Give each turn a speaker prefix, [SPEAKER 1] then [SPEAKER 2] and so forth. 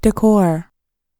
[SPEAKER 1] decor.